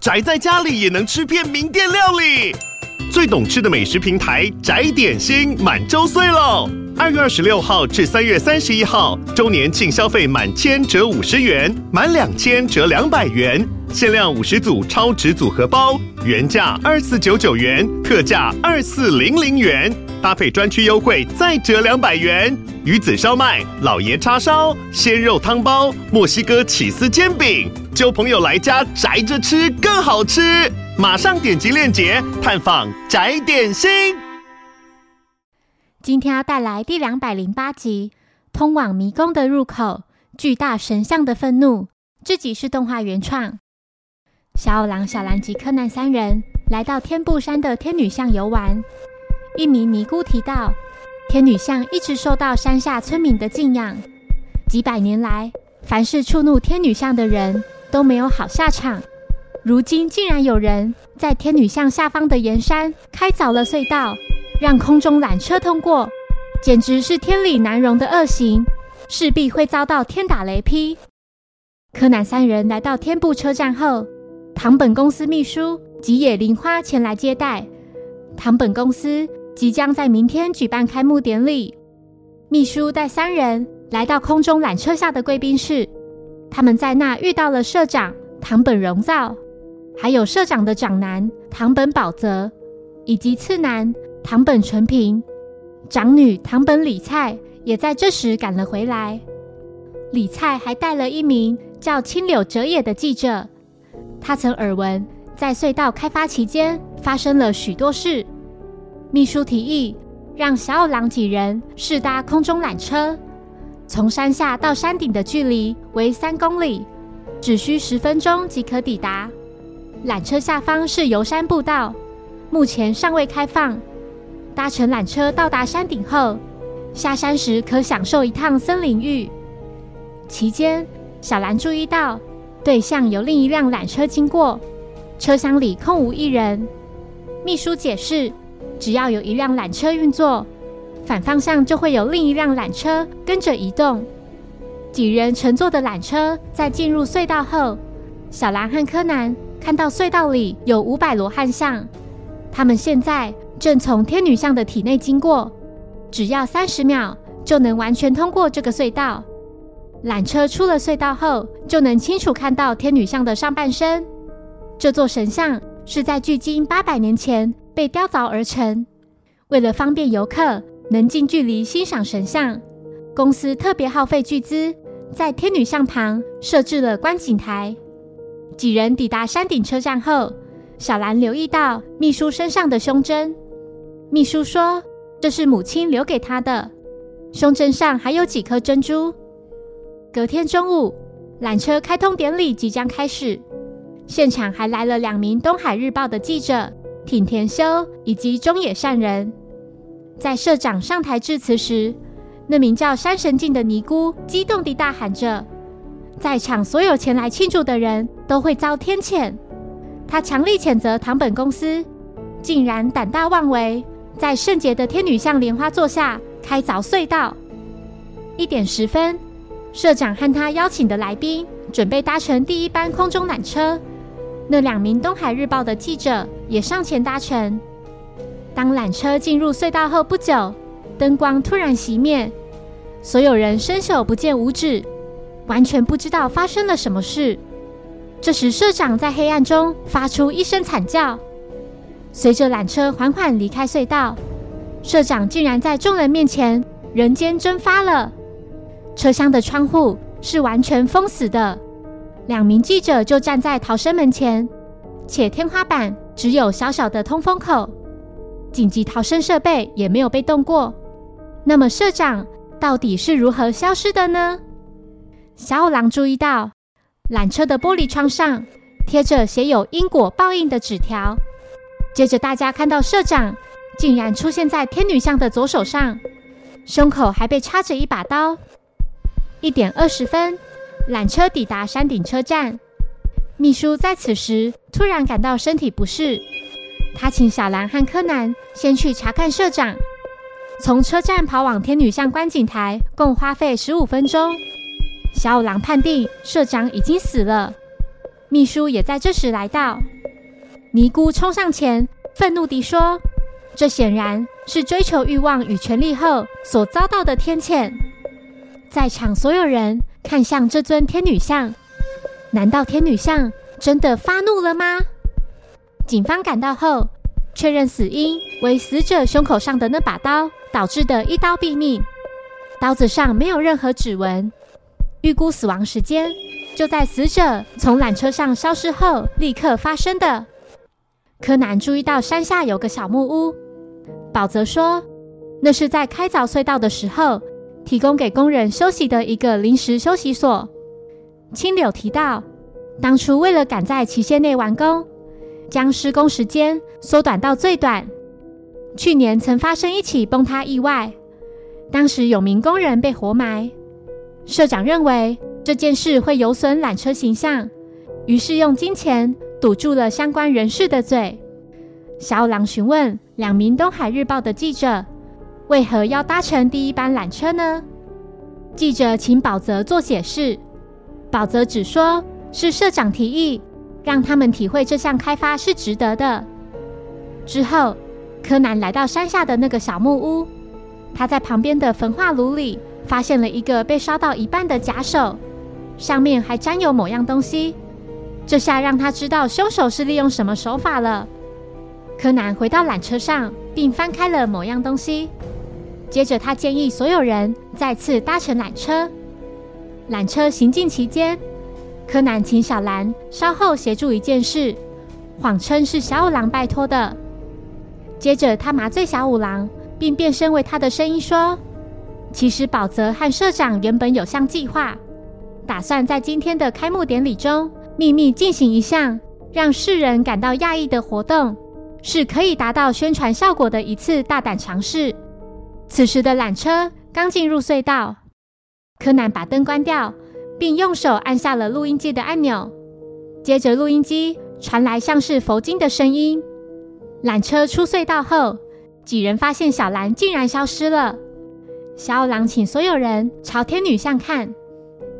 宅在家里也能吃遍名店料理。最懂吃的美食平台宅点心满周岁喽！二月二十六号至三月三十一号，周年庆消费满千折五十元，满两千折两百元，限量五十组超值组合包，原价二四九九元，特价二四零零元，搭配专区优惠再折两百元。鱼子烧麦、老爷叉烧、鲜肉汤包、墨西哥起司煎饼，交朋友来家宅着吃更好吃。马上点击链接探访宅点心。今天要带来第两百零八集《通往迷宫的入口：巨大神像的愤怒》。这集是动画原创。小五郎、小兰及柯南三人来到天布山的天女像游玩。一名尼姑提到，天女像一直受到山下村民的敬仰，几百年来，凡是触怒天女像的人都没有好下场。如今竟然有人在天女像下方的岩山开凿了隧道，让空中缆车通过，简直是天理难容的恶行，势必会遭到天打雷劈。柯南三人来到天部车站后，堂本公司秘书吉野玲花前来接待。堂本公司即将在明天举办开幕典礼，秘书带三人来到空中缆车下的贵宾室，他们在那遇到了社长堂本荣造。还有社长的长男堂本宝泽，以及次男堂本纯平，长女堂本李菜也在这时赶了回来。李菜还带了一名叫青柳哲也的记者，他曾耳闻在隧道开发期间发生了许多事。秘书提议让小奥郎几人试搭空中缆车，从山下到山顶的距离为三公里，只需十分钟即可抵达。缆车下方是游山步道，目前尚未开放。搭乘缆车到达山顶后，下山时可享受一趟森林浴。期间，小兰注意到对向有另一辆缆车经过，车厢里空无一人。秘书解释，只要有一辆缆车运作，反方向就会有另一辆缆车跟着移动。几人乘坐的缆车在进入隧道后，小兰和柯南。看到隧道里有五百罗汉像，他们现在正从天女像的体内经过，只要三十秒就能完全通过这个隧道。缆车出了隧道后，就能清楚看到天女像的上半身。这座神像是在距今八百年前被雕凿而成。为了方便游客能近距离欣赏神像，公司特别耗费巨资，在天女像旁设置了观景台。几人抵达山顶车站后，小兰留意到秘书身上的胸针。秘书说：“这是母亲留给她的，胸针上还有几颗珍珠。”隔天中午，缆车开通典礼即将开始，现场还来了两名《东海日报》的记者挺田修以及中野善人。在社长上台致辞时，那名叫山神镜的尼姑激动地大喊着。在场所有前来庆祝的人都会遭天谴。他强力谴责堂本公司竟然胆大妄为，在圣洁的天女像莲花座下开凿隧道。一点十分，社长和他邀请的来宾准备搭乘第一班空中缆车。那两名《东海日报》的记者也上前搭乘。当缆车进入隧道后不久，灯光突然熄灭，所有人伸手不见五指。完全不知道发生了什么事。这时，社长在黑暗中发出一声惨叫。随着缆车缓缓离开隧道，社长竟然在众人面前人间蒸发了。车厢的窗户是完全封死的，两名记者就站在逃生门前，且天花板只有小小的通风口，紧急逃生设备也没有被动过。那么，社长到底是如何消失的呢？小五郎注意到，缆车的玻璃窗上贴着写有因果报应的纸条。接着，大家看到社长竟然出现在天女像的左手上，胸口还被插着一把刀。一点二十分，缆车抵达山顶车站。秘书在此时突然感到身体不适，他请小兰和柯南先去查看社长。从车站跑往天女像观景台，共花费十五分钟。小五郎判定社长已经死了。秘书也在这时来到。尼姑冲上前，愤怒地说：“这显然是追求欲望与权力后所遭到的天谴。”在场所有人看向这尊天女像，难道天女像真的发怒了吗？警方赶到后，确认死因为死者胸口上的那把刀导致的一刀毙命，刀子上没有任何指纹，预估死亡时间就在死者从缆车上消失后立刻发生的。柯南注意到山下有个小木屋，宝泽说那是在开凿隧道的时候提供给工人休息的一个临时休息所。青柳提到，当初为了赶在期限内完工。将施工时间缩短到最短。去年曾发生一起崩塌意外，当时有名工人被活埋。社长认为这件事会有损缆车形象，于是用金钱堵住了相关人士的嘴。小狼询问两名《东海日报》的记者，为何要搭乘第一班缆车呢？记者请宝泽做解释，宝泽只说是社长提议。让他们体会这项开发是值得的。之后，柯南来到山下的那个小木屋，他在旁边的焚化炉里发现了一个被烧到一半的假手，上面还沾有某样东西。这下让他知道凶手是利用什么手法了。柯南回到缆车上，并翻开了某样东西。接着，他建议所有人再次搭乘缆车。缆车行进期间。柯南请小兰稍后协助一件事，谎称是小五郎拜托的。接着，他麻醉小五郎，并变身为他的声音说：“其实宝泽和社长原本有项计划，打算在今天的开幕典礼中秘密进行一项让世人感到讶异的活动，是可以达到宣传效果的一次大胆尝试。”此时的缆车刚进入隧道，柯南把灯关掉。并用手按下了录音机的按钮，接着录音机传来像是佛经的声音。缆车出隧道后，几人发现小兰竟然消失了。小二郎请所有人朝天女像看，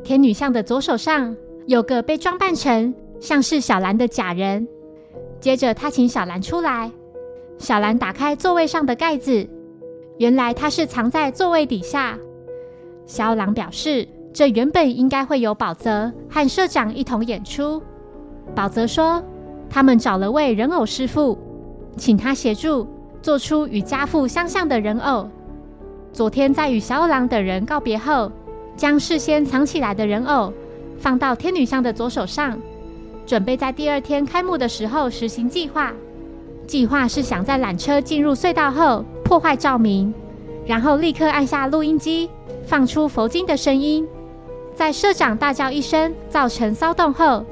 天女像的左手上有个被装扮成像是小兰的假人。接着他请小兰出来，小兰打开座位上的盖子，原来他是藏在座位底下。小五郎表示。这原本应该会有宝泽和社长一同演出。宝泽说，他们找了位人偶师傅，请他协助做出与家父相像的人偶。昨天在与小五郎等人告别后，将事先藏起来的人偶放到天女像的左手上，准备在第二天开幕的时候实行计划。计划是想在缆车进入隧道后破坏照明，然后立刻按下录音机，放出佛经的声音。在社长大叫一声，造成骚动后，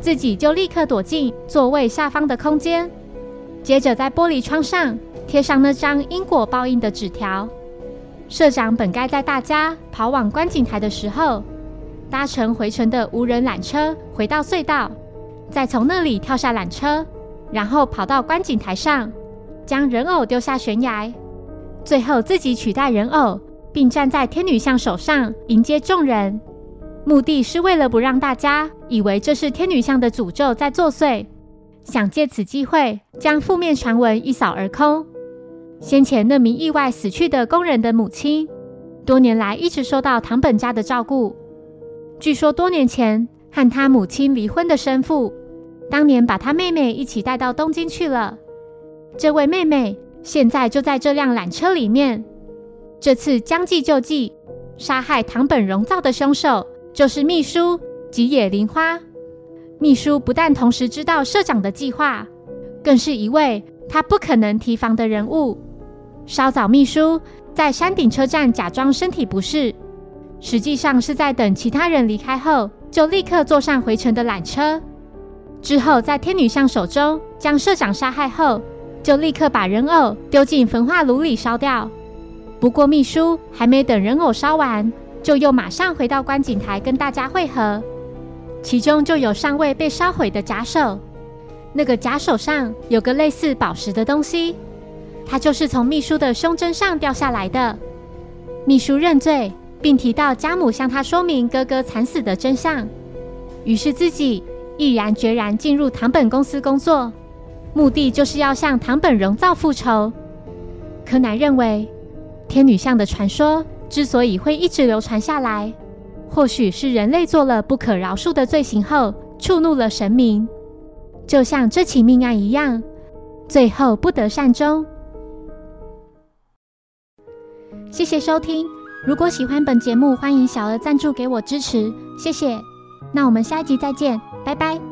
自己就立刻躲进座位下方的空间。接着在玻璃窗上贴上那张因果报应的纸条。社长本该在大家跑往观景台的时候，搭乘回程的无人缆车回到隧道，再从那里跳下缆车，然后跑到观景台上，将人偶丢下悬崖，最后自己取代人偶，并站在天女像手上迎接众人。目的是为了不让大家以为这是天女像的诅咒在作祟，想借此机会将负面传闻一扫而空。先前那名意外死去的工人的母亲，多年来一直受到堂本家的照顾。据说多年前和他母亲离婚的生父，当年把他妹妹一起带到东京去了。这位妹妹现在就在这辆缆车里面。这次将计就计，杀害唐本荣造的凶手。就是秘书吉野玲花。秘书不但同时知道社长的计划，更是一位他不可能提防的人物。稍早，秘书在山顶车站假装身体不适，实际上是在等其他人离开后，就立刻坐上回程的缆车。之后，在天女像手中将社长杀害后，就立刻把人偶丢进焚化炉里烧掉。不过，秘书还没等人偶烧完。就又马上回到观景台跟大家会合，其中就有尚未被烧毁的假手。那个假手上有个类似宝石的东西，它就是从秘书的胸针上掉下来的。秘书认罪，并提到家母向他说明哥哥惨死的真相，于是自己毅然决然进入堂本公司工作，目的就是要向堂本荣造复仇。柯南认为，天女像的传说之所以会一直流传下来，或许是人类做了不可饶恕的罪行后，触怒了神明，就像这起命案一样，最后不得善终。谢谢收听，如果喜欢本节目，欢迎小额赞助给我支持，谢谢。那我们下一集再见，拜拜。